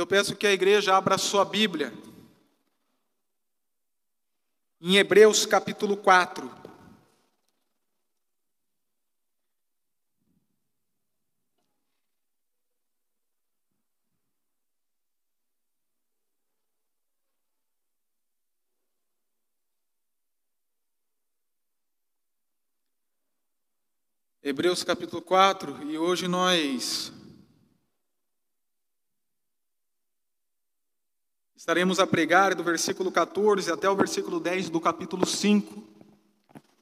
Eu peço que a igreja abra sua Bíblia em Hebreus capítulo 4. Hebreus capítulo 4, e hoje nós estaremos a pregar do versículo 14 até o versículo 10 do capítulo 5.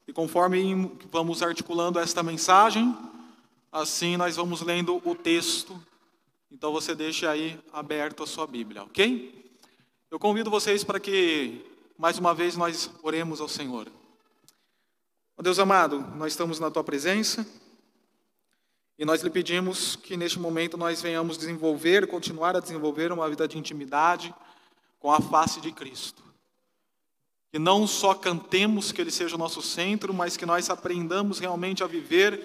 E conforme vamos articulando esta mensagem, assim nós vamos lendo o texto. Então você deixe aí aberto a sua Bíblia, ok? Eu convido vocês para que mais uma vez nós oremos ao Senhor. Ó Deus amado, nós estamos na tua presença e nós lhe pedimos que neste momento nós venhamos desenvolver, continuar a desenvolver uma vida de intimidade com a face de Cristo. Que não só cantemos que Ele seja o nosso centro, mas que nós aprendamos realmente a viver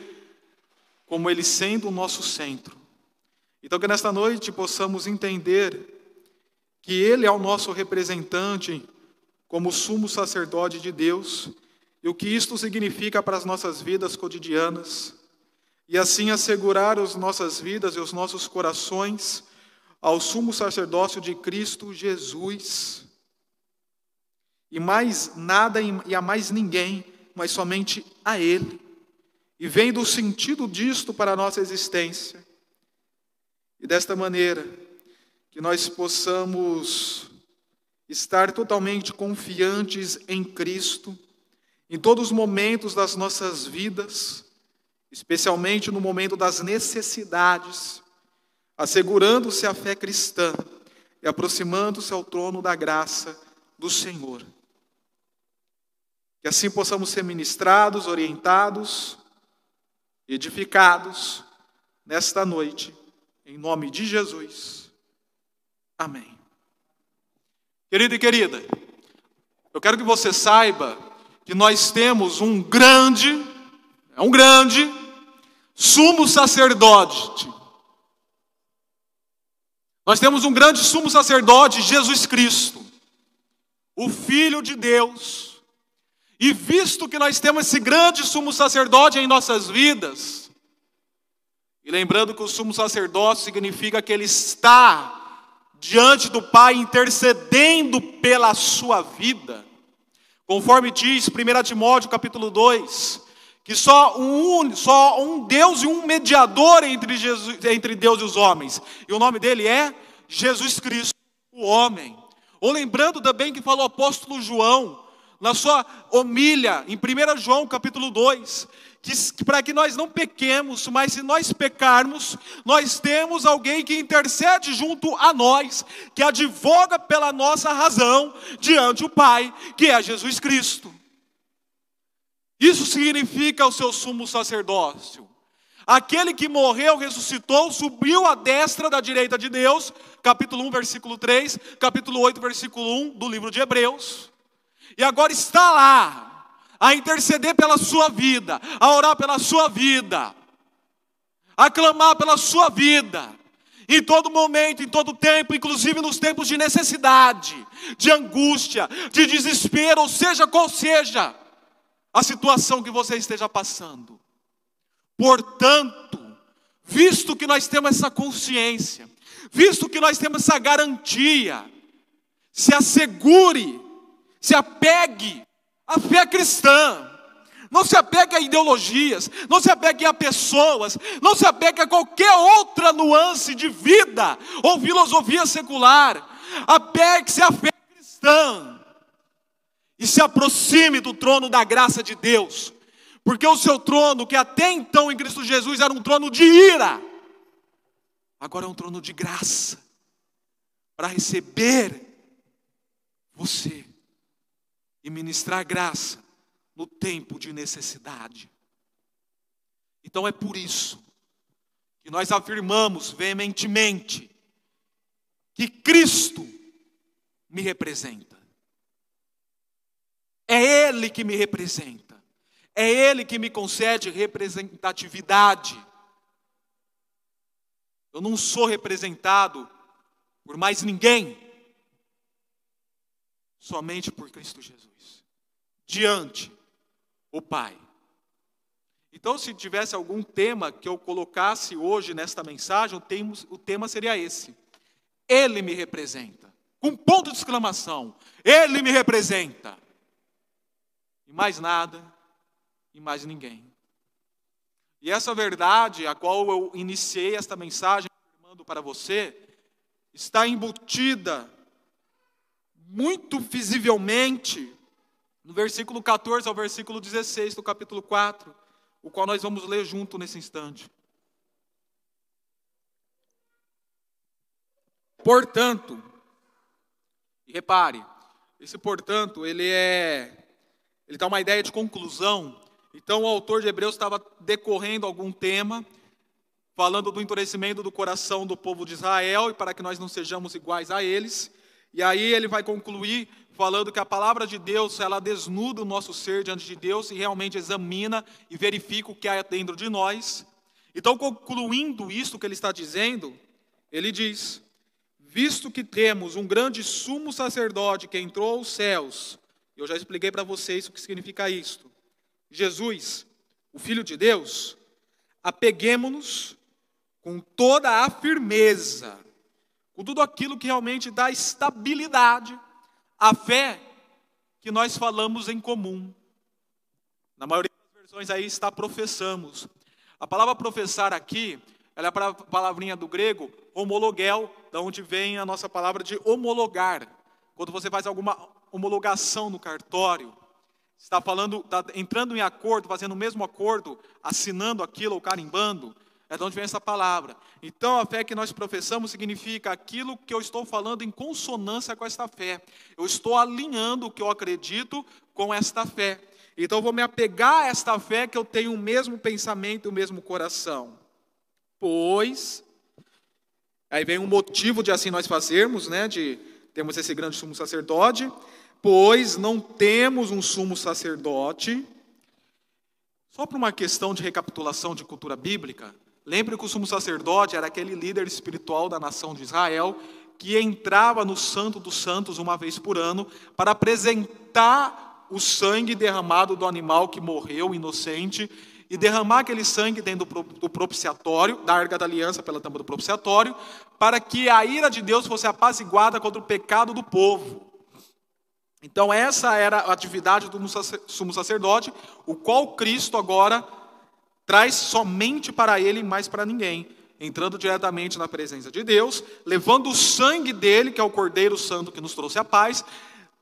como Ele sendo o nosso centro. Então, que nesta noite possamos entender que Ele é o nosso representante como sumo sacerdote de Deus e o que isto significa para as nossas vidas cotidianas, e assim assegurar as nossas vidas e os nossos corações ao sumo sacerdócio de Cristo Jesus. E mais nada e a mais ninguém, mas somente a Ele. E vendo o sentido disto para a nossa existência. E desta maneira, que nós possamos estar totalmente confiantes em Cristo em todos os momentos das nossas vidas, especialmente no momento das necessidades, assegurando-se a fé cristã e aproximando-se ao trono da graça do Senhor. Que assim possamos ser ministrados, orientados, edificados nesta noite, em nome de Jesus. Amém. Querido e querida, eu quero que você saiba que nós temos um grande, é um grande sumo sacerdote. Nós temos um grande sumo sacerdote, Jesus Cristo, o Filho de Deus. E visto que nós temos esse grande sumo sacerdote em nossas vidas, e lembrando que o sumo sacerdote significa que ele está diante do Pai intercedendo pela sua vida. Conforme diz 1 Timóteo capítulo 2, que só um, só um Deus e um mediador entre, Jesus, entre Deus e os homens. E o nome dele é Jesus Cristo, o homem. Ou lembrando também que falou o apóstolo João, na sua homilha, em 1 João capítulo 2, que, para que nós não pequemos, mas se nós pecarmos, nós temos alguém que intercede junto a nós, que advoga pela nossa razão diante o Pai, que é Jesus Cristo. Isso significa o seu sumo sacerdócio. Aquele que morreu, ressuscitou, subiu à destra da direita de Deus, capítulo 1, versículo 3, capítulo 8, versículo 1 do livro de Hebreus, e agora está lá, a interceder pela sua vida, a orar pela sua vida, a clamar pela sua vida, em todo momento, em todo tempo, inclusive nos tempos de necessidade, de angústia, de desespero, ou seja, qual seja a situação que você esteja passando. Portanto, visto que nós temos essa consciência, visto que nós temos essa garantia, se assegure, se apegue a fé cristã. Não se apegue a ideologias, não se apegue a pessoas, não se apegue a qualquer outra nuance de vida ou filosofia secular. Apegue-se à fé cristã e se aproxime do trono da graça de Deus, porque o seu trono, que até então em Cristo Jesus era um trono de ira, agora é um trono de graça para receber você e ministrar graça no tempo de necessidade. Então é por isso que nós afirmamos veementemente que Cristo me representa. É Ele que me representa. É Ele que me concede representatividade. Eu não sou representado por mais ninguém, somente por Cristo Jesus, diante o Pai. Então, se tivesse algum tema que eu colocasse hoje nesta mensagem, o tema, seria esse: Ele me representa. Com ponto de exclamação: Ele me representa. Mais nada, e mais ninguém. E essa verdade, a qual eu iniciei esta mensagem afirmando para você, está embutida muito visivelmente no versículo 14 ao versículo 16 do capítulo 4, o qual nós vamos ler junto nesse instante. Portanto, e repare, esse portanto, ele é ele dá uma ideia de conclusão então, o autor de Hebreus estava decorrendo algum tema, falando do endurecimento do coração do povo de Israel e para que nós não sejamos iguais a eles. E aí ele vai concluir falando que a palavra de Deus, ela desnuda o nosso ser diante de Deus e realmente examina e verifica o que há dentro de nós. Então, concluindo isso que ele está dizendo, ele diz: Visto que temos um grande sumo sacerdote que entrou aos céus, eu já expliquei para vocês o que significa isto. Jesus, o Filho de Deus, apeguemos-nos com toda a firmeza, com tudo aquilo que realmente dá estabilidade à fé que nós falamos em comum. Na maioria das versões aí está professamos. A palavra professar aqui, ela é a palavrinha do grego homologuel, da onde vem a nossa palavra de homologar. Quando você faz alguma homologação no cartório, está falando, está entrando em acordo, fazendo o mesmo acordo, assinando aquilo ou carimbando, é de onde vem essa palavra. Então, a fé que nós professamos significa aquilo que eu estou falando em consonância com esta fé. Eu estou alinhando o que eu acredito com esta fé. Então, eu vou me apegar a esta fé que eu tenho o mesmo pensamento e o mesmo coração. Pois, aí vem um motivo de assim nós fazermos, né? De termos esse grande sumo sacerdote pois não temos um sumo sacerdote. Só para uma questão de recapitulação de cultura bíblica, lembre que o sumo sacerdote era aquele líder espiritual da nação de Israel que entrava no Santo dos Santos uma vez por ano para apresentar o sangue derramado do animal que morreu inocente e derramar aquele sangue dentro do propiciatório, da arca da aliança pela tampa do propiciatório, para que a ira de Deus fosse apaziguada contra o pecado do povo. Então, essa era a atividade do sumo sacerdote, o qual Cristo agora traz somente para ele mais para ninguém, entrando diretamente na presença de Deus, levando o sangue dele, que é o Cordeiro Santo que nos trouxe a paz,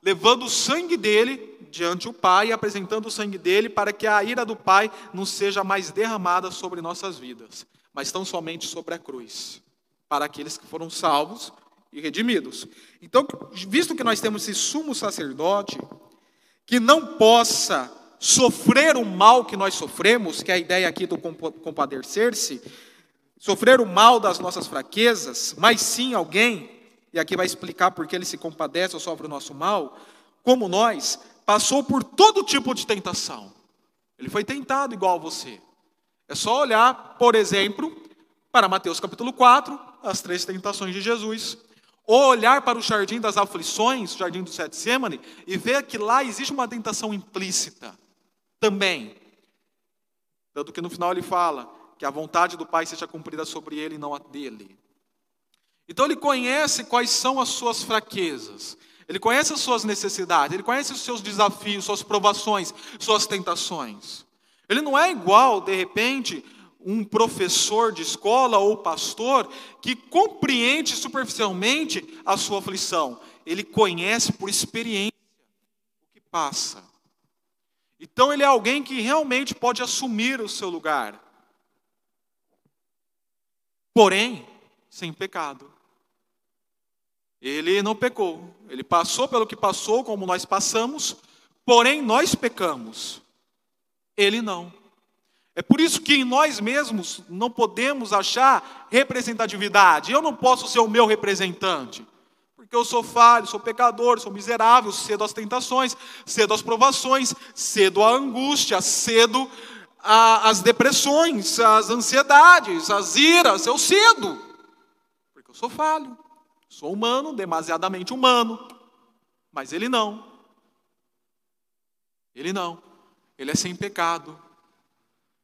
levando o sangue dele diante o Pai e apresentando o sangue dele para que a ira do Pai não seja mais derramada sobre nossas vidas, mas tão somente sobre a cruz, para aqueles que foram salvos e redimidos. Então, visto que nós temos esse sumo sacerdote, que não possa sofrer o mal que nós sofremos, que é a ideia aqui do compadecer-se, sofrer o mal das nossas fraquezas, mas sim alguém, e aqui vai explicar por que ele se compadece ou sofre o nosso mal, como nós, passou por todo tipo de tentação. Ele foi tentado igual a você. É só olhar, por exemplo, para Mateus capítulo 4, as três tentações de Jesus. Ou olhar para o jardim das aflições, o jardim do Getsemane, e ver que lá existe uma tentação implícita também. Tanto que no final ele fala que a vontade do Pai seja cumprida sobre ele e não a dele. Então ele conhece quais são as suas fraquezas, ele conhece as suas necessidades, ele conhece os seus desafios, suas provações, suas tentações. Ele não é igual, de repente, um professor de escola ou pastor que compreende superficialmente a sua aflição. Ele conhece por experiência o que passa. Então ele é alguém que realmente pode assumir o seu lugar. Porém, sem pecado. Ele não pecou. Ele passou pelo que passou, como nós passamos, porém nós pecamos. Ele não. É por isso que em nós mesmos não podemos achar representatividade. Eu não posso ser o meu representante, porque eu sou falho, sou pecador, sou miserável, cedo às tentações, cedo às provações, cedo à angústia, cedo às depressões, às ansiedades, às iras. Eu cedo, porque eu sou falho, Sou humano, demasiadamente humano, mas ele não. Ele não. Ele é sem pecado.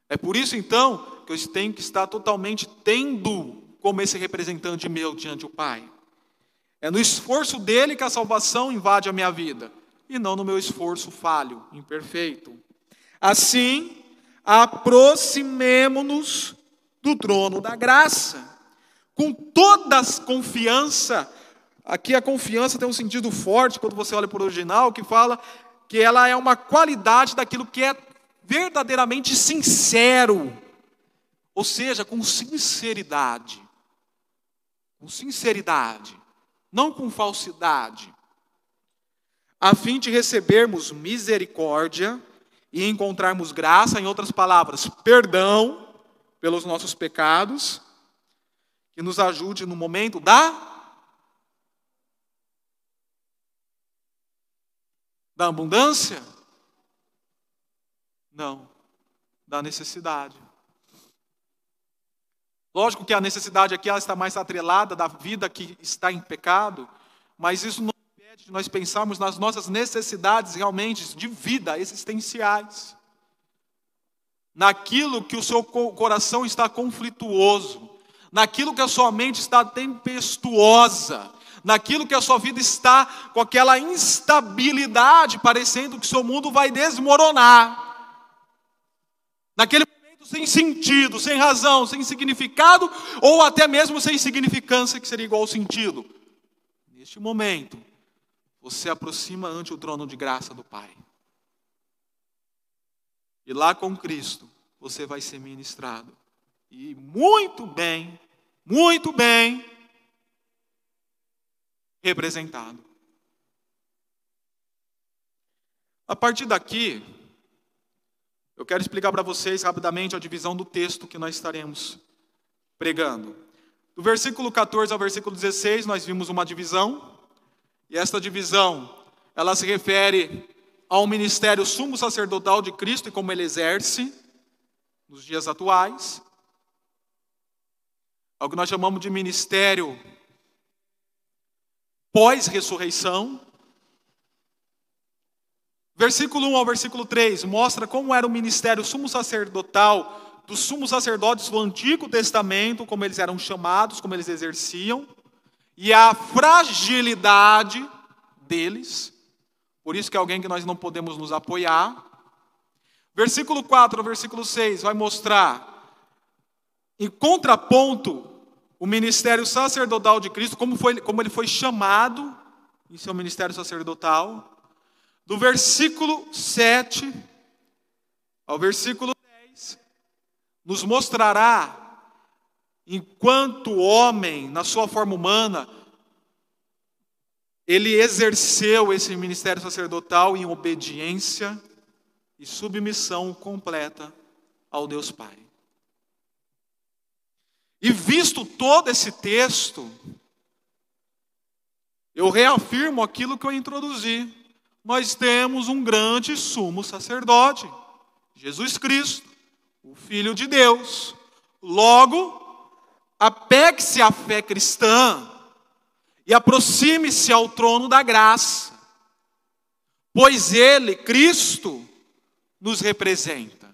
É por isso então que eu tenho que estar totalmente tendo como esse representante meu diante do Pai. É no esforço dele que a salvação invade a minha vida, e não no meu esforço falho, imperfeito. Assim, aproximemo-nos do trono da graça, com toda a confiança. Aqui a confiança tem um sentido forte quando você olha para o original, que fala que ela é uma qualidade daquilo que é verdadeiramente sincero, ou seja, com sinceridade. Com sinceridade, não com falsidade, a fim de recebermos misericórdia e encontrarmos graça, em outras palavras, perdão pelos nossos pecados, que nos ajude no momento da da abundância? Não, da necessidade. Lógico que a necessidade aqui ela está mais atrelada da vida que está em pecado, mas isso não impede de nós pensarmos nas nossas necessidades realmente de vida existenciais. Naquilo que o seu coração está conflituoso, naquilo que a sua mente está tempestuosa, naquilo que a sua vida está com aquela instabilidade, parecendo que seu mundo vai desmoronar. Naquele sem sentido, sem razão, sem significado, ou até mesmo sem significância, que seria igual ao sentido. Neste momento, você aproxima ante o trono de graça do Pai. E lá com Cristo, você vai ser ministrado. E muito bem, muito bem representado. A partir daqui, eu quero explicar para vocês rapidamente a divisão do texto que nós estaremos pregando. Do versículo 14 ao versículo 16, nós vimos uma divisão, e esta divisão, ela se refere ao ministério sumo sacerdotal de Cristo e como ele exerce nos dias atuais, ao que nós chamamos de ministério pós-ressurreição, Versículo 1 ao versículo 3 mostra como era o ministério sumo sacerdotal dos sumos sacerdotes do Antigo Testamento, como eles eram chamados, como eles exerciam, e a fragilidade deles. Por isso que é alguém que nós não podemos nos apoiar. Versículo 4 ao versículo 6 vai mostrar, em contraponto, o ministério sacerdotal de Cristo, como, foi, como ele foi chamado em seu ministério sacerdotal do versículo 7 ao versículo 10, nos mostrará, enquanto homem, na sua forma humana, ele exerceu esse ministério sacerdotal em obediência e submissão completa ao Deus Pai. E visto todo esse texto, eu reafirmo aquilo que eu introduzi nós temos um grande sumo sacerdote, Jesus Cristo, o Filho de Deus. Logo, apegue-se à fé cristã e aproxime-se ao trono da graça, pois Ele, Cristo, nos representa.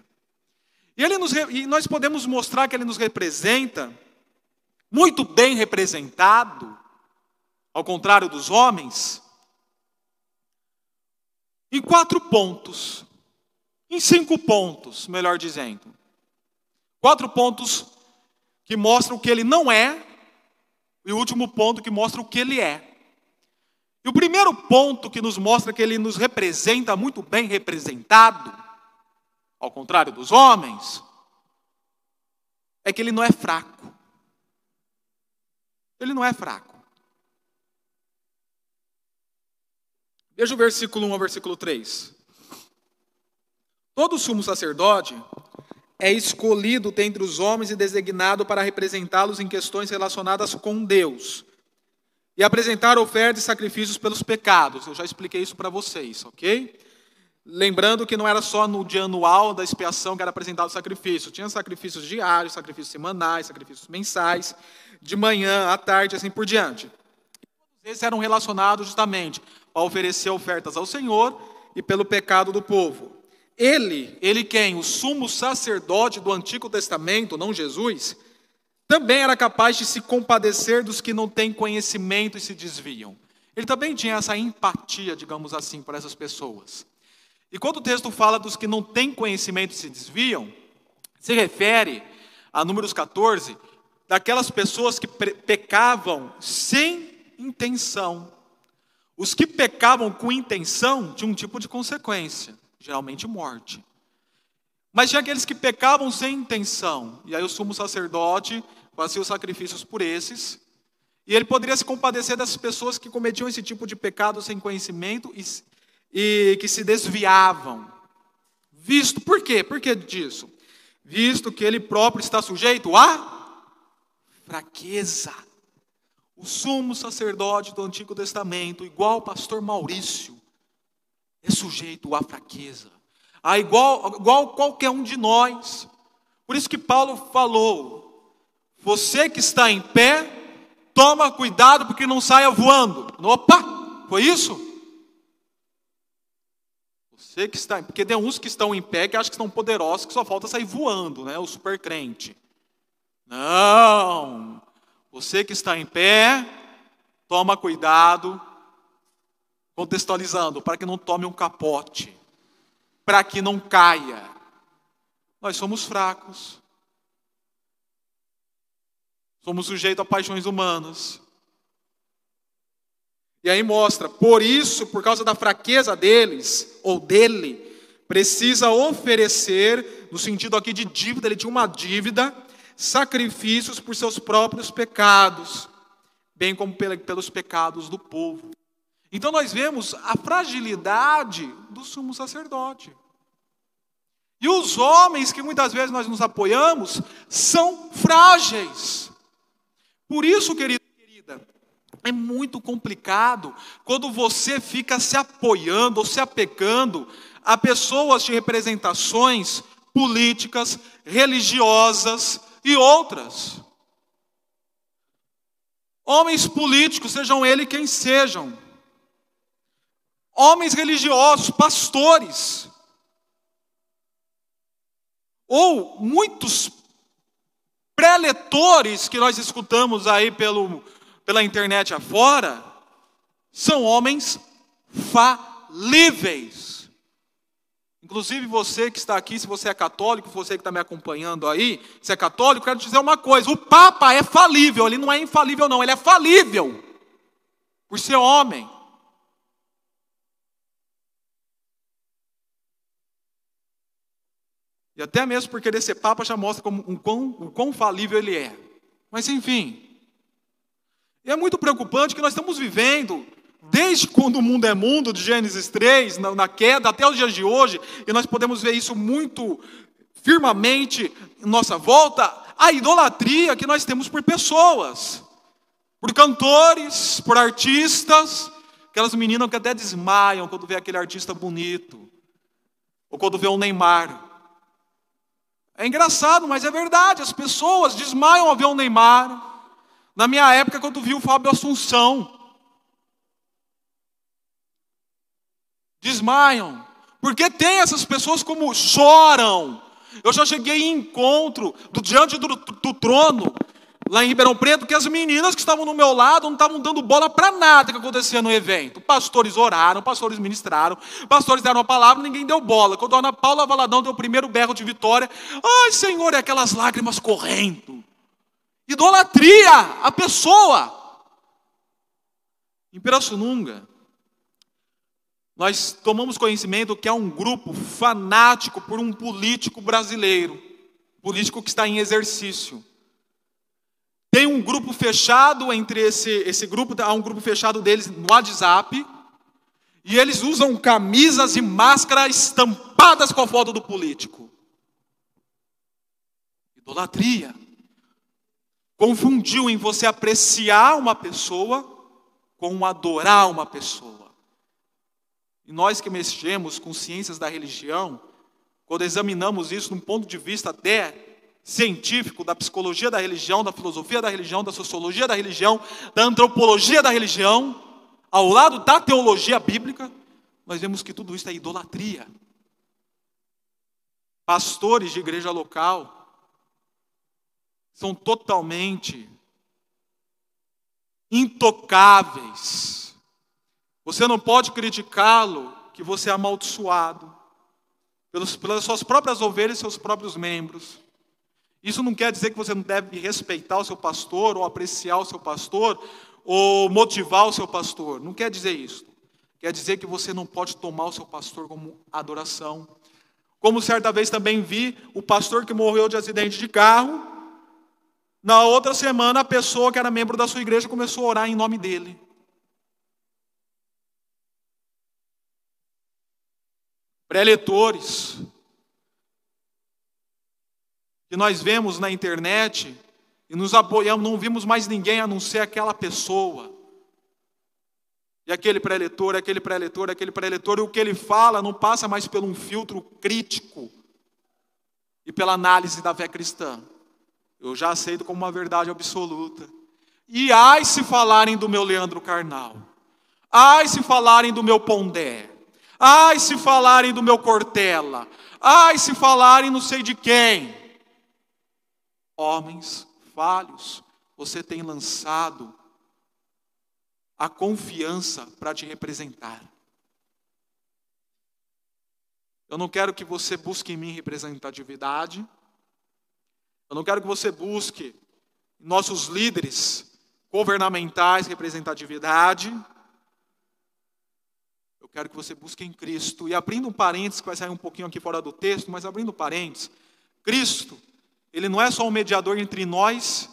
E, ele nos, e nós podemos mostrar que Ele nos representa, muito bem representado, ao contrário dos homens, em quatro pontos, em cinco pontos, melhor dizendo. Quatro pontos que mostram o que ele não é, e o último ponto que mostra o que ele é. E o primeiro ponto que nos mostra que ele nos representa muito bem representado, ao contrário dos homens, é que ele não é fraco. Ele não é fraco. Veja o versículo 1 ao versículo 3. Todo sumo sacerdote é escolhido dentre os homens e designado para representá-los em questões relacionadas com Deus e apresentar ofertas e sacrifícios pelos pecados. Eu já expliquei isso para vocês, ok? Lembrando que não era só no dia anual da expiação que era apresentado o sacrifício. Tinha sacrifícios diários, sacrifícios semanais, sacrifícios mensais, de manhã, à tarde, assim por diante. Esses eram relacionados justamente a oferecer ofertas ao Senhor e pelo pecado do povo. Ele, ele quem? O sumo sacerdote do Antigo Testamento, não Jesus, também era capaz de se compadecer dos que não têm conhecimento e se desviam. Ele também tinha essa empatia, digamos assim, para essas pessoas. E quando o texto fala dos que não têm conhecimento e se desviam, se refere a Números 14, daquelas pessoas que pecavam sem intenção. Os que pecavam com intenção tinham um tipo de consequência, geralmente morte. Mas tinha aqueles que pecavam sem intenção, e aí o sumo sacerdote fazia os sacrifícios por esses, e ele poderia se compadecer dessas pessoas que cometiam esse tipo de pecado sem conhecimento e, e que se desviavam. Visto, por quê? Por que disso? Visto que ele próprio está sujeito a fraqueza. O sumo sacerdote do Antigo Testamento, igual o pastor Maurício, é sujeito à fraqueza. A igual, igual qualquer um de nós. Por isso que Paulo falou: você que está em pé, toma cuidado porque não saia voando. Opa, foi isso? Você que está, porque tem uns que estão em pé que acham que são poderosos, que só falta sair voando, né? O super crente. Não. Você que está em pé, toma cuidado, contextualizando, para que não tome um capote, para que não caia. Nós somos fracos. Somos sujeitos a paixões humanas. E aí mostra, por isso, por causa da fraqueza deles, ou dele, precisa oferecer, no sentido aqui de dívida, ele tinha uma dívida, sacrifícios por seus próprios pecados, bem como pelos pecados do povo. Então nós vemos a fragilidade do sumo sacerdote. E os homens que muitas vezes nós nos apoiamos são frágeis. Por isso, querido, querida, é muito complicado quando você fica se apoiando ou se apegando a pessoas de representações políticas, religiosas e outras. Homens políticos, sejam eles quem sejam. Homens religiosos, pastores. Ou muitos pré-letores que nós escutamos aí pelo, pela internet afora, são homens falíveis. Inclusive você que está aqui, se você é católico, você que está me acompanhando aí, se é católico, quero te dizer uma coisa: o Papa é falível, ele não é infalível, não, ele é falível, por ser homem. E até mesmo porque desse Papa já mostra como quão, o quão falível ele é. Mas enfim. E é muito preocupante que nós estamos vivendo, desde quando o mundo é mundo, de Gênesis 3, na, na queda, até os dias de hoje, e nós podemos ver isso muito firmemente em nossa volta, a idolatria que nós temos por pessoas, por cantores, por artistas, aquelas meninas que até desmaiam quando vê aquele artista bonito, ou quando vê o Neymar. É engraçado, mas é verdade. As pessoas desmaiam ao ver o Neymar. Na minha época, quando vi o Fábio Assunção, desmaiam. Porque tem essas pessoas como choram. Eu já cheguei em encontro do diante do, do, trono lá em Ribeirão Preto, que as meninas que estavam no meu lado não estavam dando bola para nada que acontecia no evento. Pastores oraram, pastores ministraram, pastores deram a palavra, ninguém deu bola. Quando a Ana Paula Valadão deu o primeiro berro de vitória, ai Senhor, é aquelas lágrimas correndo. Idolatria, a pessoa. Em Pirassununga, nós tomamos conhecimento que há um grupo fanático por um político brasileiro, político que está em exercício. Tem um grupo fechado entre esse, esse grupo, há um grupo fechado deles no WhatsApp, e eles usam camisas e máscaras estampadas com a foto do político. Idolatria. Confundiu em você apreciar uma pessoa com adorar uma pessoa. E nós que mexemos com ciências da religião, quando examinamos isso num ponto de vista até científico da psicologia da religião, da filosofia da religião, da sociologia da religião, da antropologia da religião, ao lado da teologia bíblica, nós vemos que tudo isso é idolatria. Pastores de igreja local são totalmente intocáveis. Você não pode criticá-lo que você é amaldiçoado pelas suas próprias ovelhas e seus próprios membros. Isso não quer dizer que você não deve respeitar o seu pastor, ou apreciar o seu pastor, ou motivar o seu pastor. Não quer dizer isso. Quer dizer que você não pode tomar o seu pastor como adoração. Como certa vez também vi o pastor que morreu de acidente de carro. Na outra semana, a pessoa que era membro da sua igreja começou a orar em nome dele. Pré-eleitores, que nós vemos na internet e nos apoiamos, não vimos mais ninguém a não ser aquela pessoa. E aquele pré-eleitor, aquele pré-eleitor, aquele pré-eleitor, e o que ele fala não passa mais por um filtro crítico e pela análise da fé cristã. Eu já aceito como uma verdade absoluta. E ai se falarem do meu Leandro Carnal, ai se falarem do meu Pondé, ai se falarem do meu Cortella, ai se falarem não sei de quem homens falhos, você tem lançado a confiança para te representar. Eu não quero que você busque em mim representatividade. Eu não quero que você busque nossos líderes governamentais representatividade. Quero que você busque em Cristo. E abrindo um parênteses, que vai sair um pouquinho aqui fora do texto, mas abrindo um parênteses, Cristo ele não é só um mediador entre nós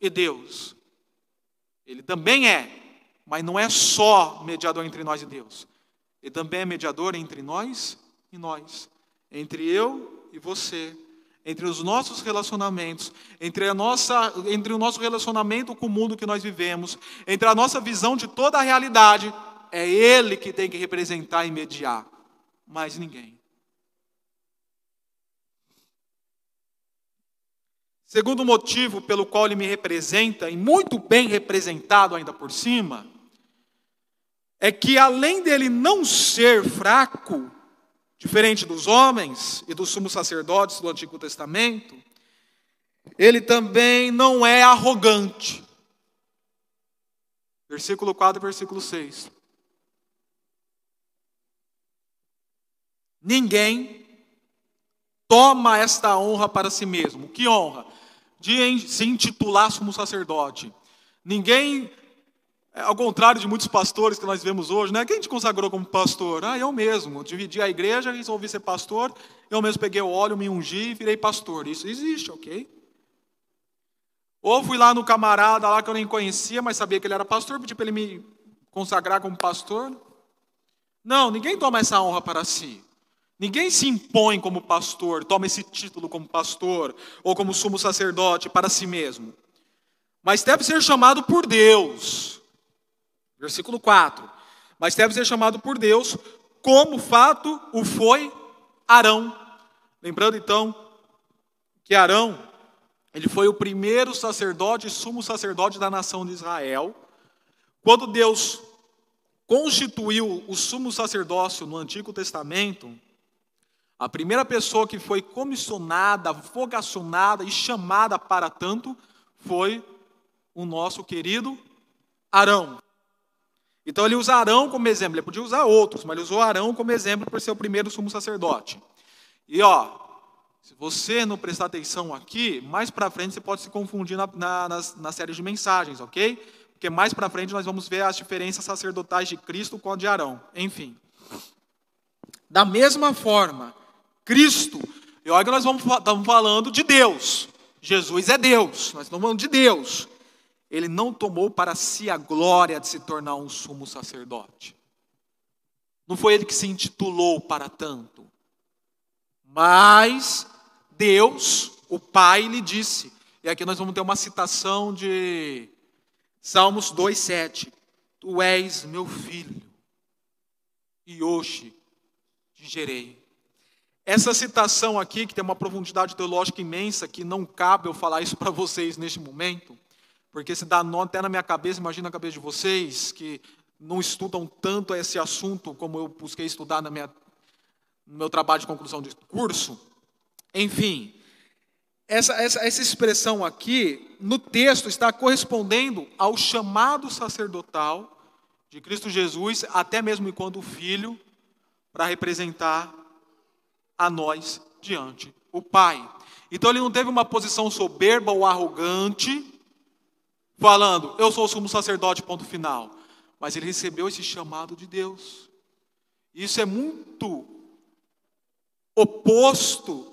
e Deus. Ele também é, mas não é só mediador entre nós e Deus. Ele também é mediador entre nós e nós, entre eu e você, entre os nossos relacionamentos, entre, a nossa, entre o nosso relacionamento com o mundo que nós vivemos, entre a nossa visão de toda a realidade. É Ele que tem que representar e mediar, mais ninguém. Segundo motivo pelo qual ele me representa, e muito bem representado ainda por cima, é que além dele não ser fraco, diferente dos homens e dos sumos sacerdotes do Antigo Testamento, ele também não é arrogante. Versículo 4, versículo 6. Ninguém toma esta honra para si mesmo. Que honra? de se intitular sumo sacerdote. Ninguém, é, ao contrário de muitos pastores que nós vemos hoje, né? Quem te consagrou como pastor? Ah, eu mesmo. Dividi a igreja, resolvi ser pastor. Eu mesmo peguei o óleo, me ungi e virei pastor. Isso existe, ok? Ou fui lá no camarada lá que eu nem conhecia, mas sabia que ele era pastor, pedi para ele me consagrar como pastor. Não, ninguém toma essa honra para si. Ninguém se impõe como pastor, toma esse título como pastor ou como sumo sacerdote para si mesmo. Mas deve ser chamado por Deus. Versículo 4. Mas deve ser chamado por Deus, como fato o foi Arão. Lembrando então que Arão, ele foi o primeiro sacerdote sumo sacerdote da nação de Israel. Quando Deus constituiu o sumo sacerdócio no Antigo Testamento, a primeira pessoa que foi comissionada, vocacionada e chamada para tanto foi o nosso querido Arão. Então ele usa Arão como exemplo, ele podia usar outros, mas ele usou Arão como exemplo por ser o primeiro sumo sacerdote. E ó, se você não prestar atenção aqui, mais para frente você pode se confundir na, na, nas, na série de mensagens, ok? Porque mais para frente nós vamos ver as diferenças sacerdotais de Cristo com a de Arão. Enfim. Da mesma forma, Cristo. E olha que nós vamos, estamos falando de Deus. Jesus é Deus, nós estamos falando de Deus. Ele não tomou para si a glória de se tornar um sumo sacerdote. Não foi ele que se intitulou para tanto. Mas Deus, o Pai, lhe disse. E aqui nós vamos ter uma citação de Salmos 2,7. Tu és meu filho, e hoje te gerei. Essa citação aqui, que tem uma profundidade teológica imensa, que não cabe eu falar isso para vocês neste momento, porque se dá nó até na minha cabeça, imagina a cabeça de vocês, que não estudam tanto esse assunto como eu busquei estudar na minha, no meu trabalho de conclusão de curso. Enfim, essa, essa, essa expressão aqui, no texto, está correspondendo ao chamado sacerdotal de Cristo Jesus, até mesmo enquanto filho, para representar a nós diante o Pai. Então ele não teve uma posição soberba ou arrogante, falando, eu sou o sumo sacerdote, ponto final. Mas ele recebeu esse chamado de Deus. Isso é muito oposto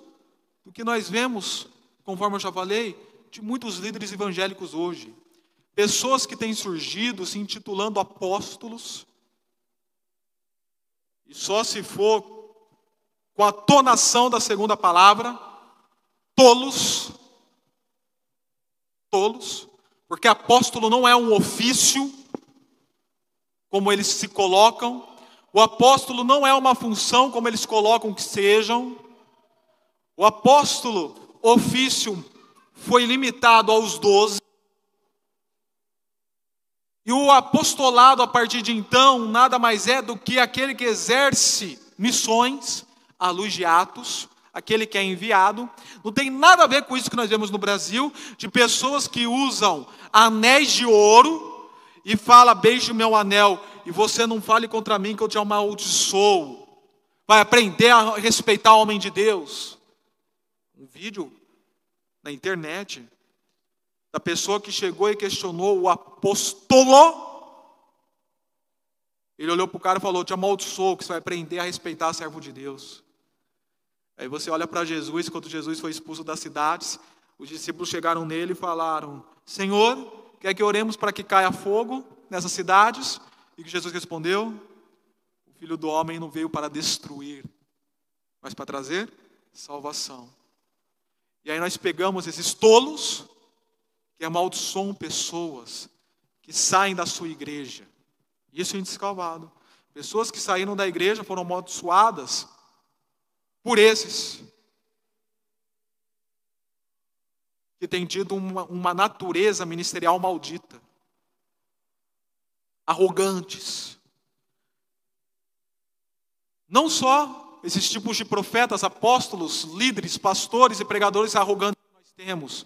do que nós vemos conforme eu já falei, de muitos líderes evangélicos hoje. Pessoas que têm surgido se intitulando apóstolos, e só se for com a tonação da segunda palavra, tolos, tolos, porque apóstolo não é um ofício, como eles se colocam, o apóstolo não é uma função, como eles colocam que sejam, o apóstolo ofício foi limitado aos doze. E o apostolado, a partir de então, nada mais é do que aquele que exerce missões à luz de Atos, aquele que é enviado. Não tem nada a ver com isso que nós vemos no Brasil, de pessoas que usam anéis de ouro e fala beije meu anel e você não fale contra mim que eu te amaldiçoo. Vai aprender a respeitar o homem de Deus. Um vídeo na internet da pessoa que chegou e questionou o apóstolo. Ele olhou para o cara e falou: Te amaldiçoou, que você vai aprender a respeitar servo de Deus. Aí você olha para Jesus, quando Jesus foi expulso das cidades, os discípulos chegaram nele e falaram: Senhor, quer que oremos para que caia fogo nessas cidades? E que Jesus respondeu: O filho do homem não veio para destruir, mas para trazer salvação. E aí nós pegamos esses tolos que amaldiçoam pessoas que saem da sua igreja. Isso é indescalvado. Pessoas que saíram da igreja foram amaldiçoadas por esses que têm tido uma, uma natureza ministerial maldita, arrogantes. Não só esses tipos de profetas, apóstolos, líderes, pastores e pregadores arrogantes que nós temos.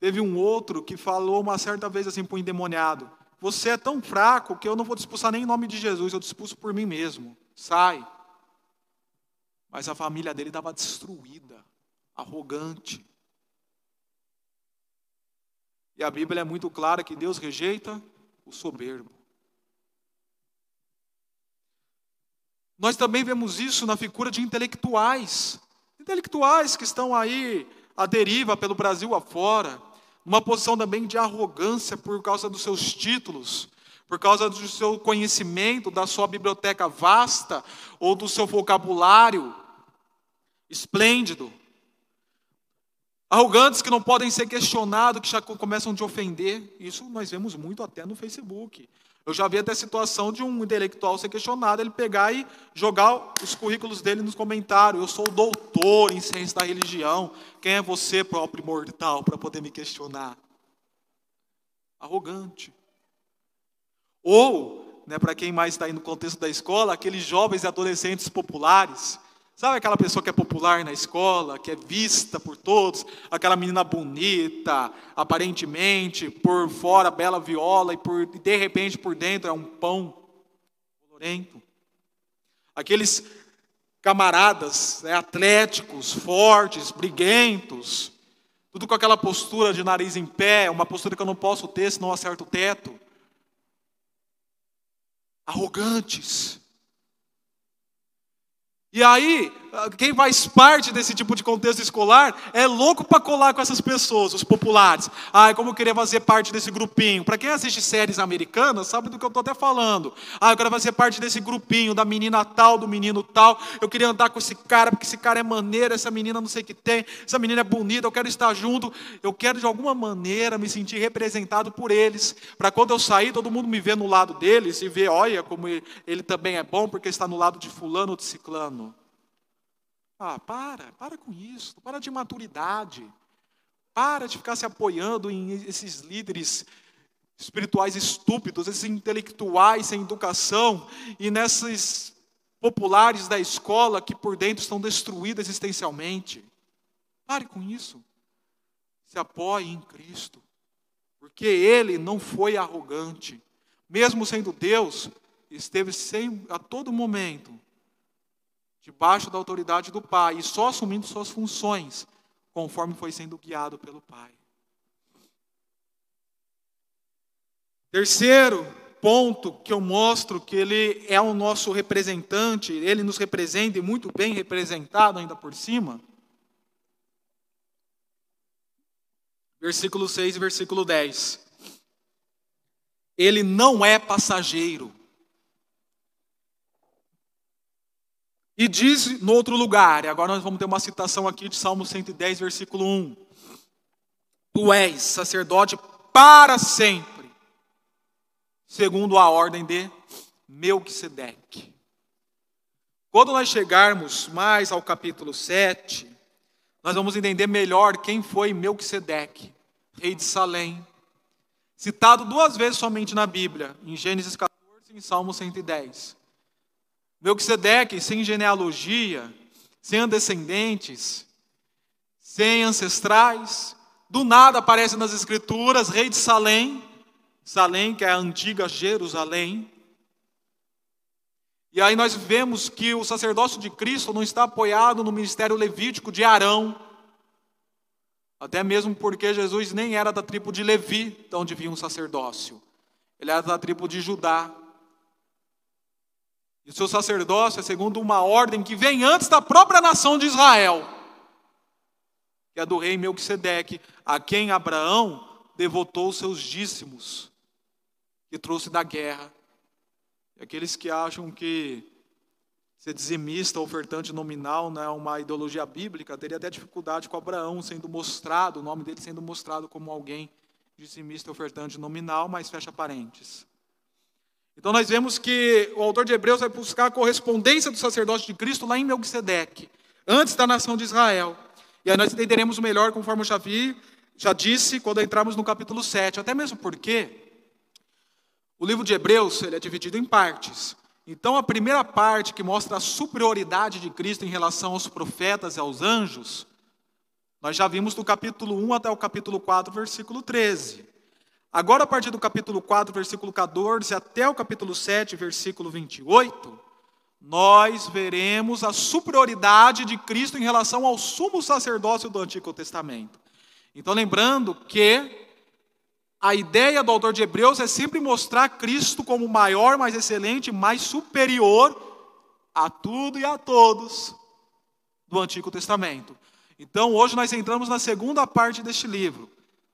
Teve um outro que falou uma certa vez assim para o endemoniado: Você é tão fraco que eu não vou te expulsar nem em nome de Jesus, eu te expulso por mim mesmo. Sai. Mas a família dele estava destruída, arrogante. E a Bíblia é muito clara que Deus rejeita o soberbo. Nós também vemos isso na figura de intelectuais. Intelectuais que estão aí à deriva pelo Brasil afora, numa posição também de arrogância por causa dos seus títulos, por causa do seu conhecimento, da sua biblioteca vasta ou do seu vocabulário esplêndido. Arrogantes que não podem ser questionados, que já começam a ofender. Isso nós vemos muito até no Facebook. Eu já vi até a situação de um intelectual ser questionado, ele pegar e jogar os currículos dele nos comentários. Eu sou doutor em ciência da religião. Quem é você, próprio mortal, para poder me questionar? Arrogante. Ou, né, para quem mais está aí no contexto da escola, aqueles jovens e adolescentes populares Sabe aquela pessoa que é popular na escola, que é vista por todos, aquela menina bonita, aparentemente, por fora bela viola e por de repente por dentro é um pão colorento. Aqueles camaradas né, atléticos, fortes, briguentos, tudo com aquela postura de nariz em pé, uma postura que eu não posso ter se não acerto o teto. Arrogantes, e aí, quem faz parte desse tipo de contexto escolar é louco para colar com essas pessoas, os populares. Ah, como eu queria fazer parte desse grupinho. Para quem assiste séries americanas, sabe do que eu estou até falando. Ah, eu quero fazer parte desse grupinho, da menina tal, do menino tal. Eu queria andar com esse cara, porque esse cara é maneiro, essa menina não sei o que tem, essa menina é bonita, eu quero estar junto. Eu quero de alguma maneira me sentir representado por eles. Para quando eu sair, todo mundo me ver no lado deles e ver, olha como ele também é bom, porque está no lado de fulano ou de ciclano. Ah, para, para com isso, para de maturidade. Para de ficar se apoiando em esses líderes espirituais estúpidos, esses intelectuais sem educação e nesses populares da escola que por dentro estão destruídos existencialmente. Pare com isso. Se apoie em Cristo, porque Ele não foi arrogante, mesmo sendo Deus, esteve sem, a todo momento debaixo da autoridade do Pai e só assumindo suas funções, conforme foi sendo guiado pelo Pai. Terceiro ponto que eu mostro que ele é o nosso representante, ele nos representa e muito bem representado ainda por cima. Versículo 6 e versículo 10. Ele não é passageiro. E diz no outro lugar, e agora nós vamos ter uma citação aqui de Salmo 110, versículo 1. Tu és sacerdote para sempre, segundo a ordem de Melquisedeque. Quando nós chegarmos mais ao capítulo 7, nós vamos entender melhor quem foi Melquisedeque, rei de Salém, citado duas vezes somente na Bíblia, em Gênesis 14 e em Salmo 110. Melquisedeque, sem genealogia, sem descendentes, sem ancestrais, do nada aparece nas Escrituras, rei de Salém, Salém, que é a antiga Jerusalém. E aí nós vemos que o sacerdócio de Cristo não está apoiado no ministério levítico de Arão, até mesmo porque Jesus nem era da tribo de Levi, de onde vinha um sacerdócio. Ele era da tribo de Judá. E o seu sacerdócio é segundo uma ordem que vem antes da própria nação de Israel, que é do rei Melquisedeque, a quem Abraão devotou seus dízimos, que trouxe da guerra. E aqueles que acham que ser dizimista, ofertante nominal, não é uma ideologia bíblica, teria até dificuldade com Abraão sendo mostrado, o nome dele sendo mostrado como alguém dizimista, ofertante nominal, mas fecha parênteses. Então nós vemos que o autor de Hebreus vai buscar a correspondência do sacerdócio de Cristo lá em Melquisedeque, antes da nação de Israel. E aí nós entenderemos melhor, conforme eu já vi, já disse, quando entramos no capítulo 7, até mesmo porque o livro de Hebreus ele é dividido em partes. Então a primeira parte que mostra a superioridade de Cristo em relação aos profetas e aos anjos, nós já vimos do capítulo 1 até o capítulo 4, versículo 13. Agora, a partir do capítulo 4, versículo 14, até o capítulo 7, versículo 28, nós veremos a superioridade de Cristo em relação ao sumo sacerdócio do Antigo Testamento. Então, lembrando que a ideia do autor de Hebreus é sempre mostrar Cristo como maior, mais excelente, mais superior a tudo e a todos do Antigo Testamento. Então, hoje nós entramos na segunda parte deste livro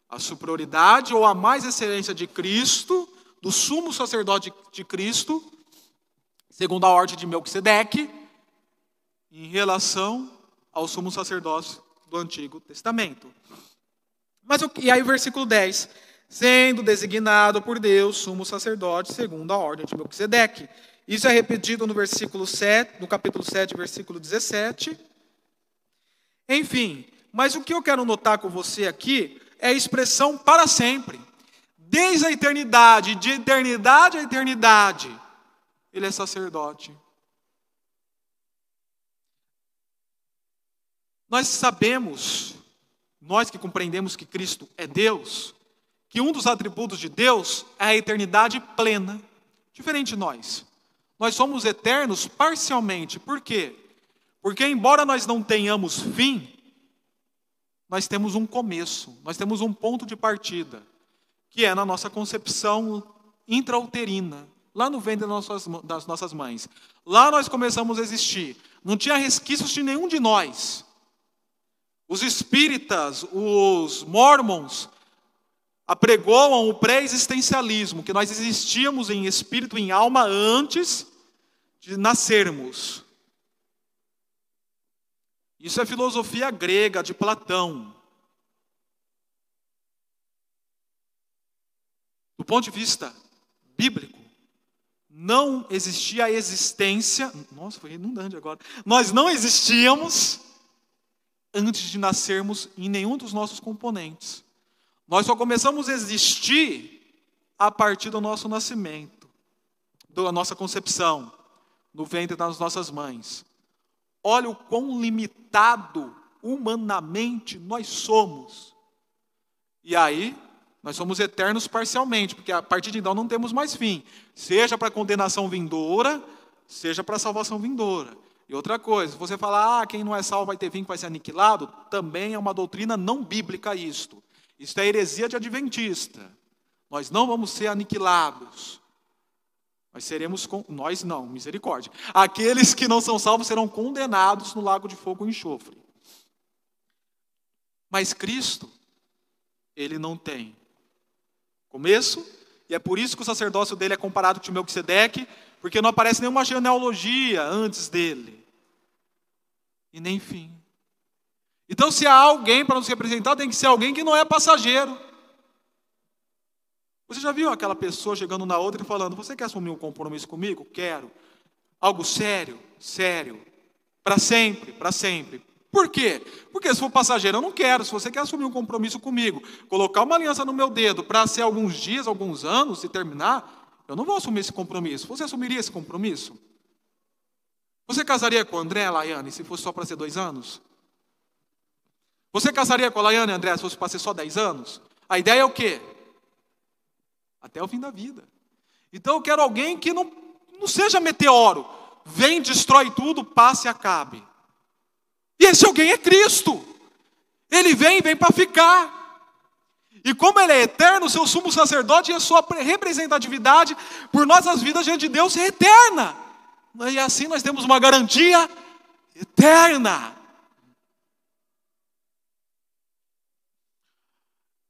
a superioridade ou a mais excelência de Cristo, do sumo sacerdote de Cristo, segundo a ordem de Melquisedeque, em relação ao sumo sacerdócio do Antigo Testamento. Mas e aí o versículo 10, sendo designado por Deus sumo sacerdote segundo a ordem de Melquisedeque. Isso é repetido no versículo 7, no capítulo 7, versículo 17. Enfim, mas o que eu quero notar com você aqui é a expressão para sempre. Desde a eternidade, de eternidade a eternidade, ele é sacerdote. Nós sabemos, nós que compreendemos que Cristo é Deus, que um dos atributos de Deus é a eternidade plena, diferente de nós. Nós somos eternos parcialmente, por quê? Porque, embora nós não tenhamos fim, nós temos um começo, nós temos um ponto de partida, que é na nossa concepção intrauterina, lá no ventre das nossas, das nossas mães. Lá nós começamos a existir. Não tinha resquícios de nenhum de nós. Os espíritas, os mormons, apregoam o pré-existencialismo, que nós existíamos em espírito e em alma antes de nascermos. Isso é filosofia grega de Platão. Do ponto de vista bíblico, não existia a existência. Nossa, foi redundante agora. Nós não existíamos antes de nascermos em nenhum dos nossos componentes. Nós só começamos a existir a partir do nosso nascimento, da nossa concepção, no ventre das nossas mães. Olha o quão limitado humanamente nós somos. E aí, nós somos eternos parcialmente, porque a partir de então não temos mais fim, seja para condenação vindoura, seja para salvação vindoura. E outra coisa, você falar, ah, quem não é salvo vai ter fim, vai ser aniquilado, também é uma doutrina não bíblica isto. Isso é heresia de adventista. Nós não vamos ser aniquilados. Nós seremos, nós não, misericórdia. Aqueles que não são salvos serão condenados no lago de fogo e enxofre. Mas Cristo, ele não tem começo, e é por isso que o sacerdócio dele é comparado com Melquisedeque, porque não aparece nenhuma genealogia antes dele. E nem fim. Então, se há alguém para nos representar, tem que ser alguém que não é passageiro. Você já viu aquela pessoa chegando na outra e falando: Você quer assumir um compromisso comigo? Quero. Algo sério? Sério. Para sempre, para sempre. Por quê? Porque se for passageiro, eu não quero. Se você quer assumir um compromisso comigo, colocar uma aliança no meu dedo para ser alguns dias, alguns anos e terminar, eu não vou assumir esse compromisso. Você assumiria esse compromisso? Você casaria com o André, Laiane, se fosse só para ser dois anos? Você casaria com a Laiane, André, se fosse para ser só dez anos? A ideia é o quê? Até o fim da vida. Então eu quero alguém que não, não seja meteoro. Vem, destrói tudo, passe e acabe. E esse alguém é Cristo. Ele vem, vem para ficar. E como ele é eterno, seu sumo sacerdote e a sua representatividade por nossas vidas diante de Deus é eterna. E assim nós temos uma garantia eterna.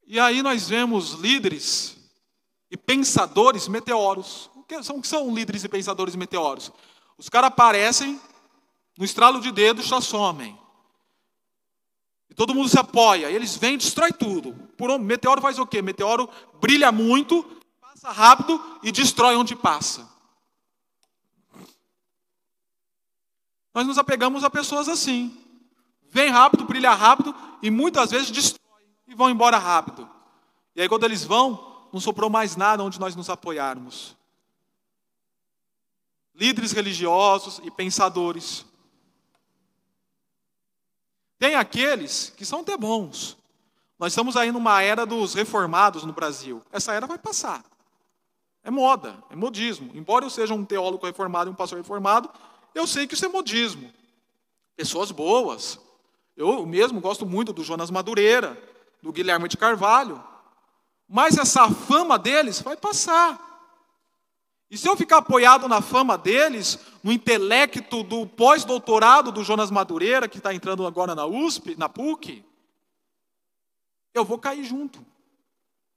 E aí nós vemos líderes e pensadores meteoros. O que são, o que são líderes e pensadores meteoros? Os caras aparecem, no estralo de dedos já somem. E todo mundo se apoia. E eles vêm e destrói tudo. Por um, meteoro faz o quê? Meteoro brilha muito, passa rápido e destrói onde passa. Nós nos apegamos a pessoas assim. Vem rápido, brilha rápido e muitas vezes destrói e vão embora rápido. E aí, quando eles vão, não sobrou mais nada onde nós nos apoiarmos. Líderes religiosos e pensadores. Tem aqueles que são até bons. Nós estamos aí numa era dos reformados no Brasil. Essa era vai passar. É moda, é modismo. Embora eu seja um teólogo reformado e um pastor reformado, eu sei que isso é modismo. Pessoas boas. Eu mesmo gosto muito do Jonas Madureira, do Guilherme de Carvalho. Mas essa fama deles vai passar. E se eu ficar apoiado na fama deles, no intelecto do pós-doutorado do Jonas Madureira, que está entrando agora na USP, na PUC, eu vou cair junto.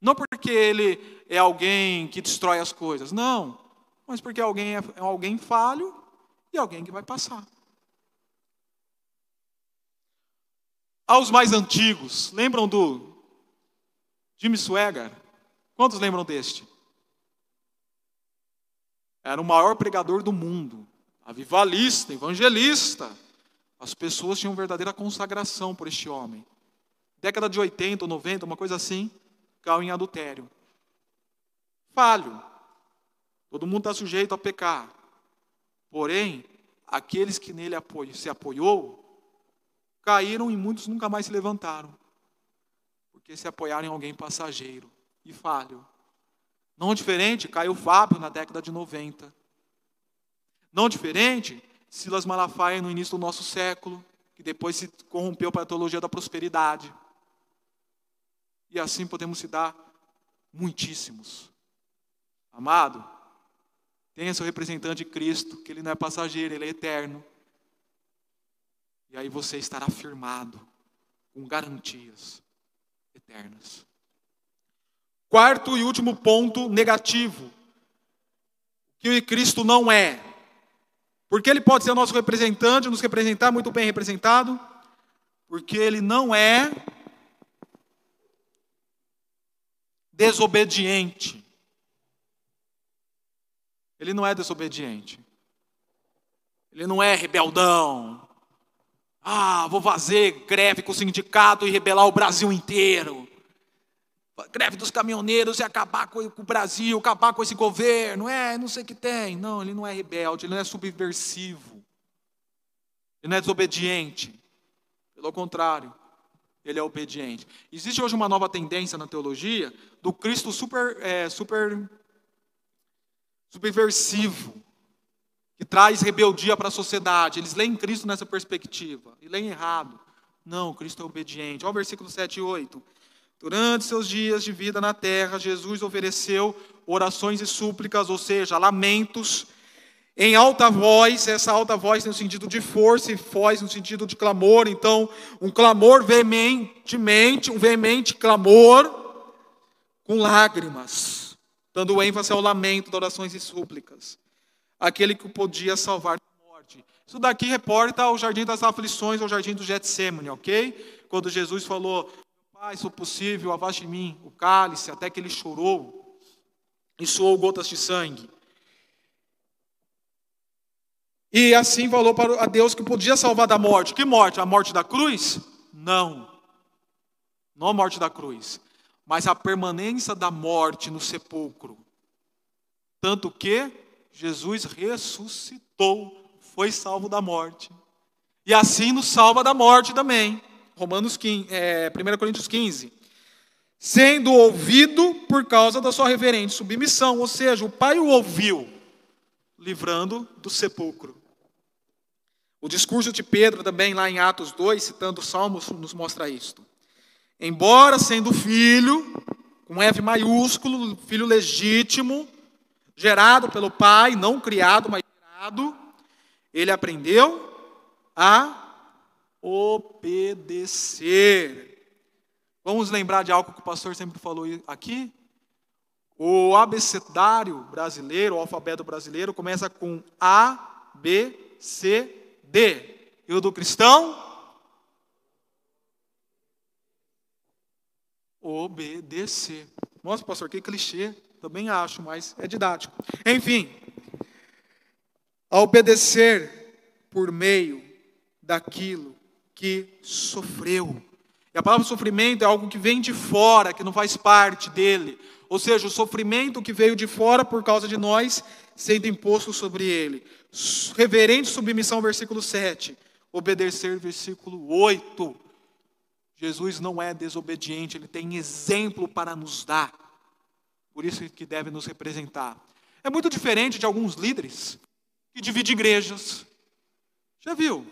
Não porque ele é alguém que destrói as coisas, não. Mas porque alguém é, é alguém falho e alguém que vai passar. Aos mais antigos, lembram do Jimmy Swagger? Quantos lembram deste? Era o maior pregador do mundo, avivalista, evangelista. As pessoas tinham verdadeira consagração por este homem. Década de 80 ou 90, uma coisa assim, caiu em adultério. Falho. Todo mundo está sujeito a pecar. Porém, aqueles que nele se apoiou, caíram e muitos nunca mais se levantaram, porque se apoiaram em alguém passageiro e falho. Não diferente, caiu Fábio na década de 90. Não diferente, Silas Malafaia no início do nosso século, que depois se corrompeu para a teologia da prosperidade. E assim podemos citar muitíssimos. Amado, Tenha seu representante Cristo, que ele não é passageiro, ele é eterno. E aí você estará firmado com garantias eternas. Quarto e último ponto negativo, que Cristo não é. Porque ele pode ser nosso representante, nos representar muito bem representado, porque ele não é desobediente. Ele não é desobediente. Ele não é rebeldão. Ah, vou fazer greve com o sindicato e rebelar o Brasil inteiro. Greve dos caminhoneiros e acabar com, o Brasil, acabar com esse governo. É, não sei o que tem. Não, ele não é rebelde, ele não é subversivo. Ele não é desobediente. Pelo contrário, ele é obediente. Existe hoje uma nova tendência na teologia do Cristo super, é, super subversivo, que traz rebeldia para a sociedade. Eles leem Cristo nessa perspectiva e leem errado. Não, Cristo é obediente. Olha o versículo 7 e 8. Durante seus dias de vida na terra, Jesus ofereceu orações e súplicas, ou seja, lamentos, em alta voz, essa alta voz no sentido de força e voz no sentido de clamor, então, um clamor veementemente, um veemente clamor com lágrimas, dando ênfase ao lamento, orações e súplicas. Aquele que podia salvar da morte. Isso daqui reporta o jardim das aflições, o jardim do Getsemane, ok? Quando Jesus falou, Pai, se possível, abaixo de mim o cálice, até que ele chorou e suou gotas de sangue. E assim falou para a Deus que podia salvar da morte. Que morte? A morte da cruz? Não. Não a morte da cruz, mas a permanência da morte no sepulcro. Tanto que Jesus ressuscitou, foi salvo da morte. E assim nos salva da morte também. Romanos 15, é, 1 Coríntios 15. Sendo ouvido por causa da sua reverente submissão, ou seja, o Pai o ouviu, livrando do sepulcro. O discurso de Pedro, também lá em Atos 2, citando Salmos, nos mostra isto. Embora sendo filho, com F maiúsculo, filho legítimo, gerado pelo pai, não criado, mas gerado, ele aprendeu a obedecer. Vamos lembrar de algo que o pastor sempre falou aqui? O abecedário brasileiro, o alfabeto brasileiro, começa com A, B, C, D. E o do cristão? Obedecer. Nossa, pastor, que clichê. Também acho, mas é didático. Enfim, a obedecer por meio daquilo que sofreu. E a palavra sofrimento é algo que vem de fora, que não faz parte dele. Ou seja, o sofrimento que veio de fora por causa de nós, sendo imposto sobre ele. Reverente submissão, versículo 7. Obedecer, versículo 8. Jesus não é desobediente, ele tem exemplo para nos dar. Por isso que deve nos representar. É muito diferente de alguns líderes que dividem igrejas. Já viu?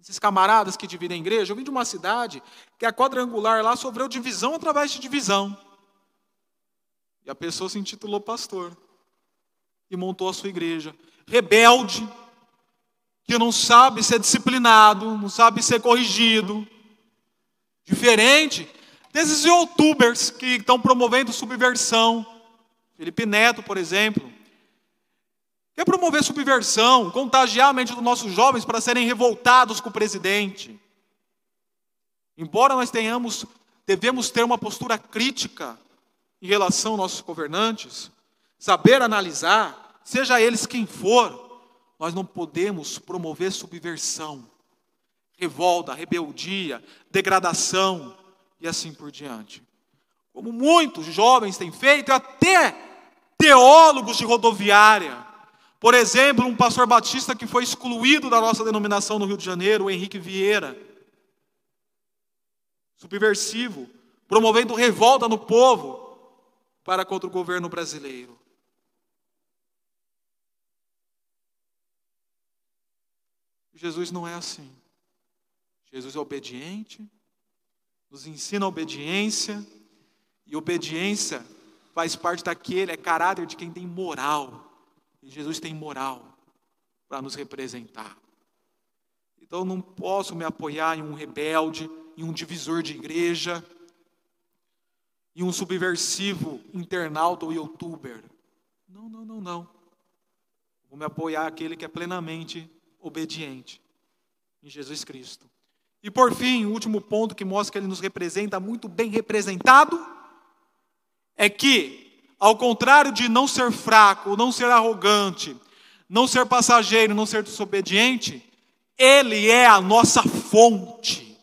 esses camaradas que dividem a igreja, eu vim de uma cidade que a quadrangular lá sofreu divisão através de divisão. E a pessoa se intitulou pastor e montou a sua igreja. Rebelde, que não sabe ser disciplinado, não sabe ser corrigido. Diferente desses youtubers que estão promovendo subversão. Felipe Neto, por exemplo, Quer promover subversão, contagiar a mente dos nossos jovens para serem revoltados com o presidente. Embora nós tenhamos, devemos ter uma postura crítica em relação aos nossos governantes, saber analisar, seja eles quem for, nós não podemos promover subversão, revolta, rebeldia, degradação e assim por diante. Como muitos jovens têm feito, até teólogos de rodoviária, por exemplo, um pastor batista que foi excluído da nossa denominação no Rio de Janeiro, o Henrique Vieira. Subversivo, promovendo revolta no povo para contra o governo brasileiro. Jesus não é assim. Jesus é obediente, nos ensina a obediência, e obediência faz parte daquele, é caráter de quem tem moral E Jesus tem moral para nos representar. Então não posso me apoiar em um rebelde, em um divisor de igreja, em um subversivo internauta ou youtuber. Não, não, não, não. Vou me apoiar aquele que é plenamente obediente em Jesus Cristo. E por fim, o último ponto que mostra que ele nos representa muito bem representado é que, ao contrário de não ser fraco, não ser arrogante, não ser passageiro, não ser desobediente, ele é a nossa fonte,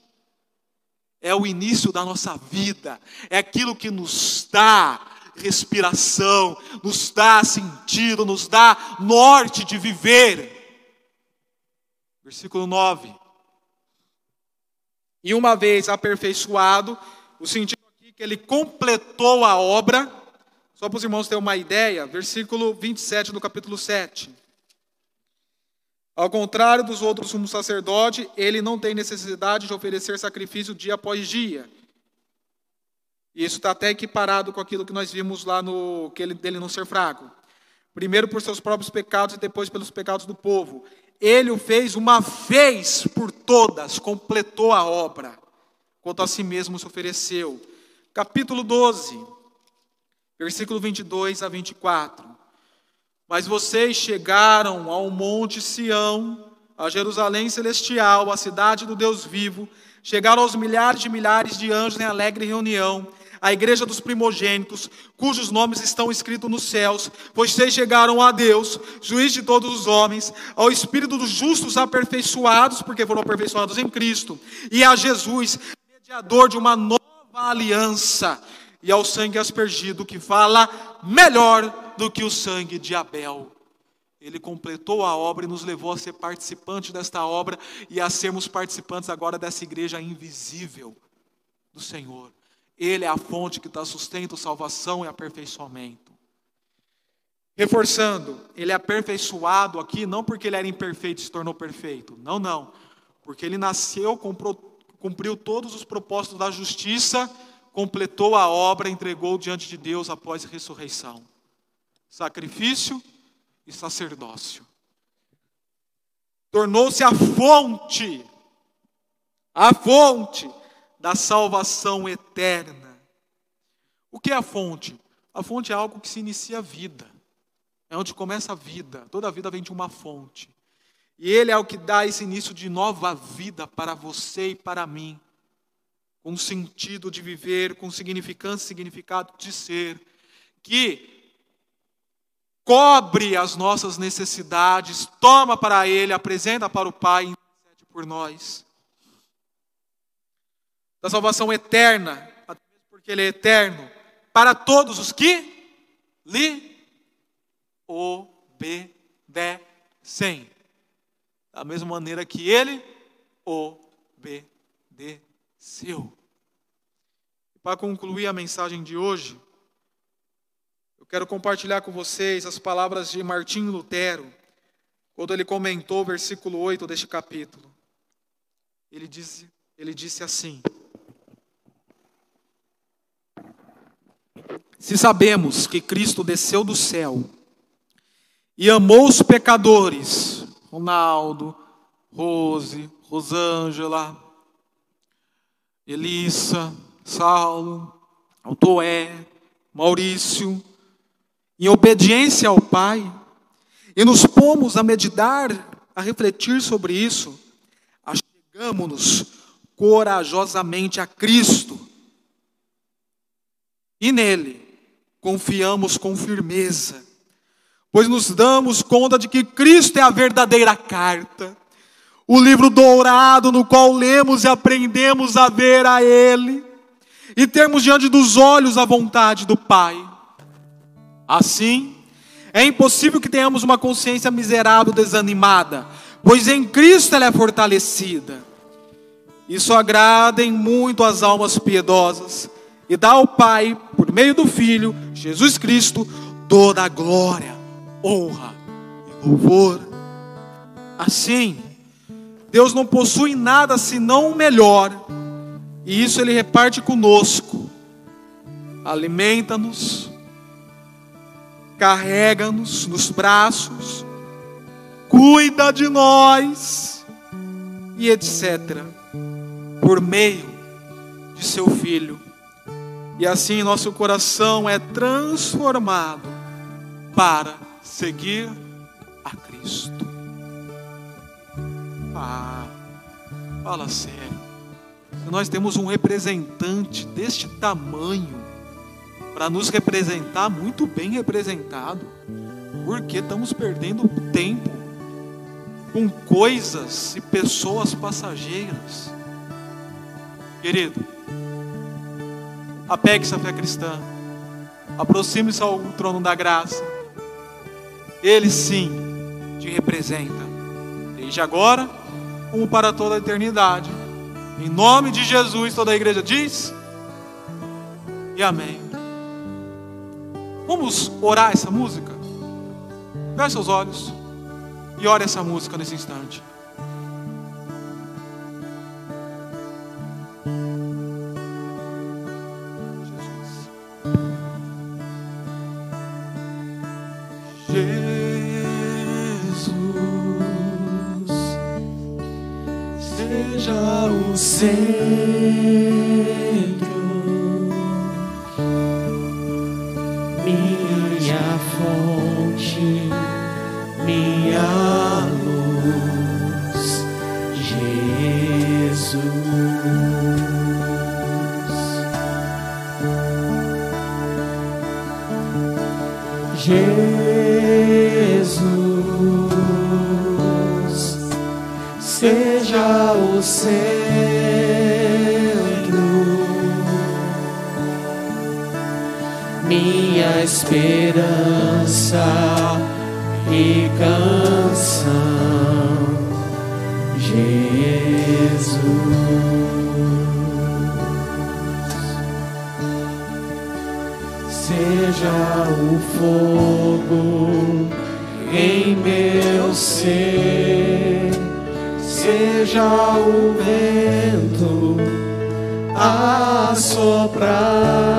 é o início da nossa vida, é aquilo que nos dá respiração, nos dá sentido, nos dá norte de viver. Versículo 9. E uma vez aperfeiçoado, o sentido aqui que ele completou a obra, só para os irmãos terem uma ideia, versículo 27 do capítulo 7. Ao contrário dos outros sumos sacerdotes, ele não tem necessidade de oferecer sacrifício dia após dia. E isso está até equiparado com aquilo que nós vimos lá no que ele, dele não ser fraco. Primeiro por seus próprios pecados e depois pelos pecados do povo. Ele o fez uma vez por todas, completou a obra, quanto a si mesmo se ofereceu. Capítulo 12, versículo 22 a 24. Mas vocês chegaram ao Monte Sião, a Jerusalém celestial, a cidade do Deus vivo, chegaram aos milhares de milhares de anjos em alegre reunião, a igreja dos primogênitos, cujos nomes estão escritos nos céus, pois vocês chegaram a Deus, juiz de todos os homens, ao Espírito dos justos aperfeiçoados, porque foram aperfeiçoados em Cristo, e a Jesus, mediador de uma nova aliança, e ao sangue aspergido, que fala melhor do que o sangue de Abel. Ele completou a obra e nos levou a ser participantes desta obra e a sermos participantes agora dessa igreja invisível do Senhor. Ele é a fonte que dá sustento, salvação e aperfeiçoamento. Reforçando, ele é aperfeiçoado aqui não porque ele era imperfeito e se tornou perfeito. Não, não. Porque ele nasceu, cumpriu todos os propósitos da justiça completou a obra, entregou diante de Deus após a ressurreição. Sacrifício e sacerdócio. Tornou-se a fonte, a fonte da salvação eterna. O que é a fonte? A fonte é algo que se inicia a vida. É onde começa a vida. Toda a vida vem de uma fonte. E Ele é o que dá esse início de nova vida para você e para mim com sentido de viver, com significância significado de ser, que cobre as nossas necessidades, toma para Ele, apresenta para o Pai e intercede por nós. Da salvação eterna, porque Ele é eterno, para todos os que lhe obedecem. Da mesma maneira que Ele obedeceu. Para concluir a mensagem de hoje, eu quero compartilhar com vocês as palavras de Martim Lutero, quando ele comentou o versículo 8 deste capítulo. Ele disse, ele disse assim: Se sabemos que Cristo desceu do céu e amou os pecadores, Ronaldo, Rose, Rosângela, Elissa, Saulo, Altoé, Maurício, em obediência ao Pai, e nos pomos a meditar, a refletir sobre isso, achegamos-nos corajosamente a Cristo, e nele confiamos com firmeza, pois nos damos conta de que Cristo é a verdadeira carta, o livro dourado no qual lemos e aprendemos a ver a Ele e termos diante dos olhos a vontade do Pai. Assim, é impossível que tenhamos uma consciência miserável, desanimada, pois em Cristo ela é fortalecida. Isso agrada em muito as almas piedosas e dá ao Pai, por meio do Filho, Jesus Cristo, toda a glória, honra e louvor. Assim, Deus não possui nada senão o melhor, e isso Ele reparte conosco. Alimenta-nos, carrega-nos nos braços, cuida de nós e etc. Por meio de seu Filho. E assim nosso coração é transformado para seguir a Cristo. Ah, fala sério. Se nós temos um representante deste tamanho para nos representar muito bem representado, porque estamos perdendo tempo com coisas e pessoas passageiras. Querido, apegue-se à fé cristã, aproxime-se ao trono da graça. Ele sim te representa, desde agora como para toda a eternidade. Em nome de Jesus, toda a igreja diz: e amém. Vamos orar essa música? Feche seus olhos e ore essa música nesse instante. minha fonte, minha luz, Jesus. Jesus, seja o Senhor. esperança e canção, Jesus. Seja o fogo em meu ser, seja o vento a soprar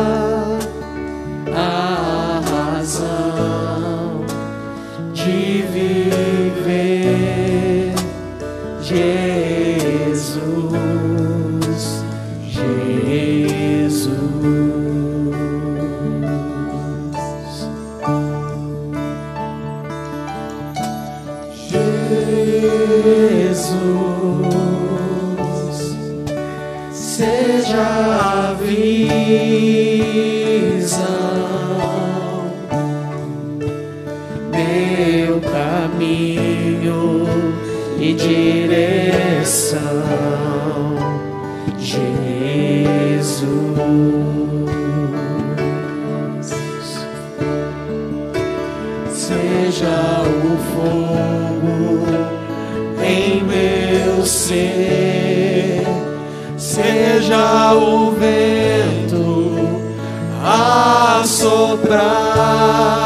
seja o fogo em meu ser, seja o vento a soprar.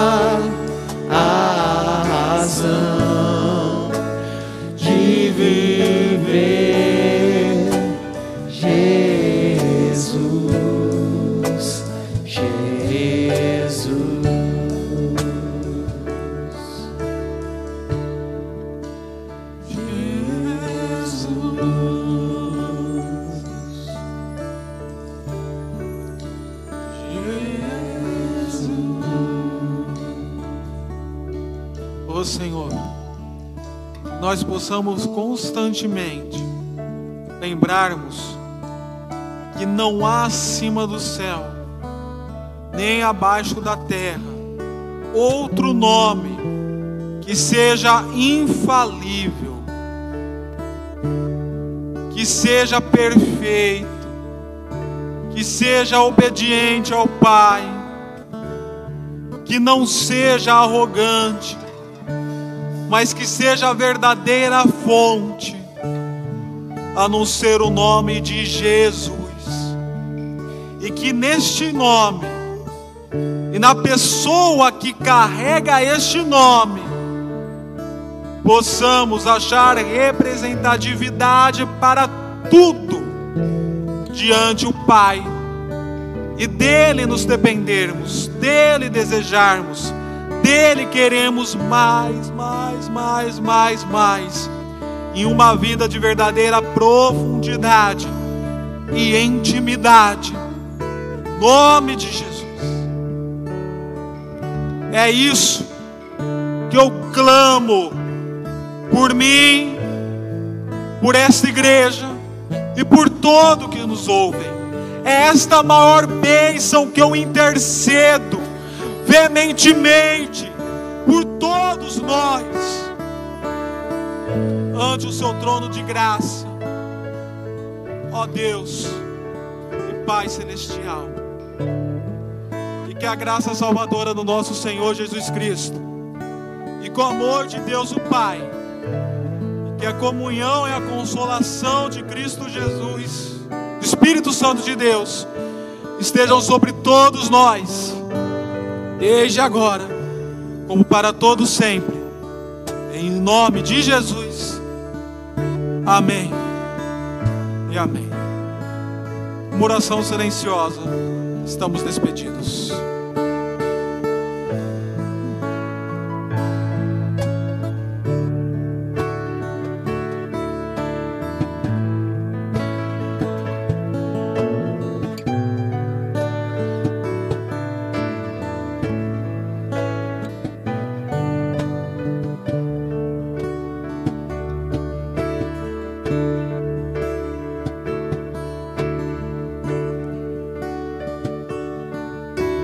Possamos constantemente lembrarmos que não há acima do céu, nem abaixo da terra, outro nome que seja infalível, que seja perfeito, que seja obediente ao Pai, que não seja arrogante, mas que seja a verdadeira fonte, a não ser o nome de Jesus, e que neste nome, e na pessoa que carrega este nome, possamos achar representatividade para tudo diante o Pai e dele nos dependermos, dele desejarmos, nele queremos mais, mais, mais, mais, mais, em uma vida de verdadeira profundidade e intimidade, nome de Jesus. É isso que eu clamo por mim, por esta igreja e por todo que nos ouvem. É esta maior bênção que eu intercedo veementemente por todos nós ante o seu trono de graça. Ó Deus e Pai celestial. E que a graça salvadora do nosso Senhor Jesus Cristo e com o amor de Deus o Pai, e que a comunhão e a consolação de Cristo Jesus, Espírito Santo de Deus, estejam sobre todos nós, desde agora, como para todos sempre, em nome de Jesus. Amém e amém. Uma oração silenciosa, estamos despedidos.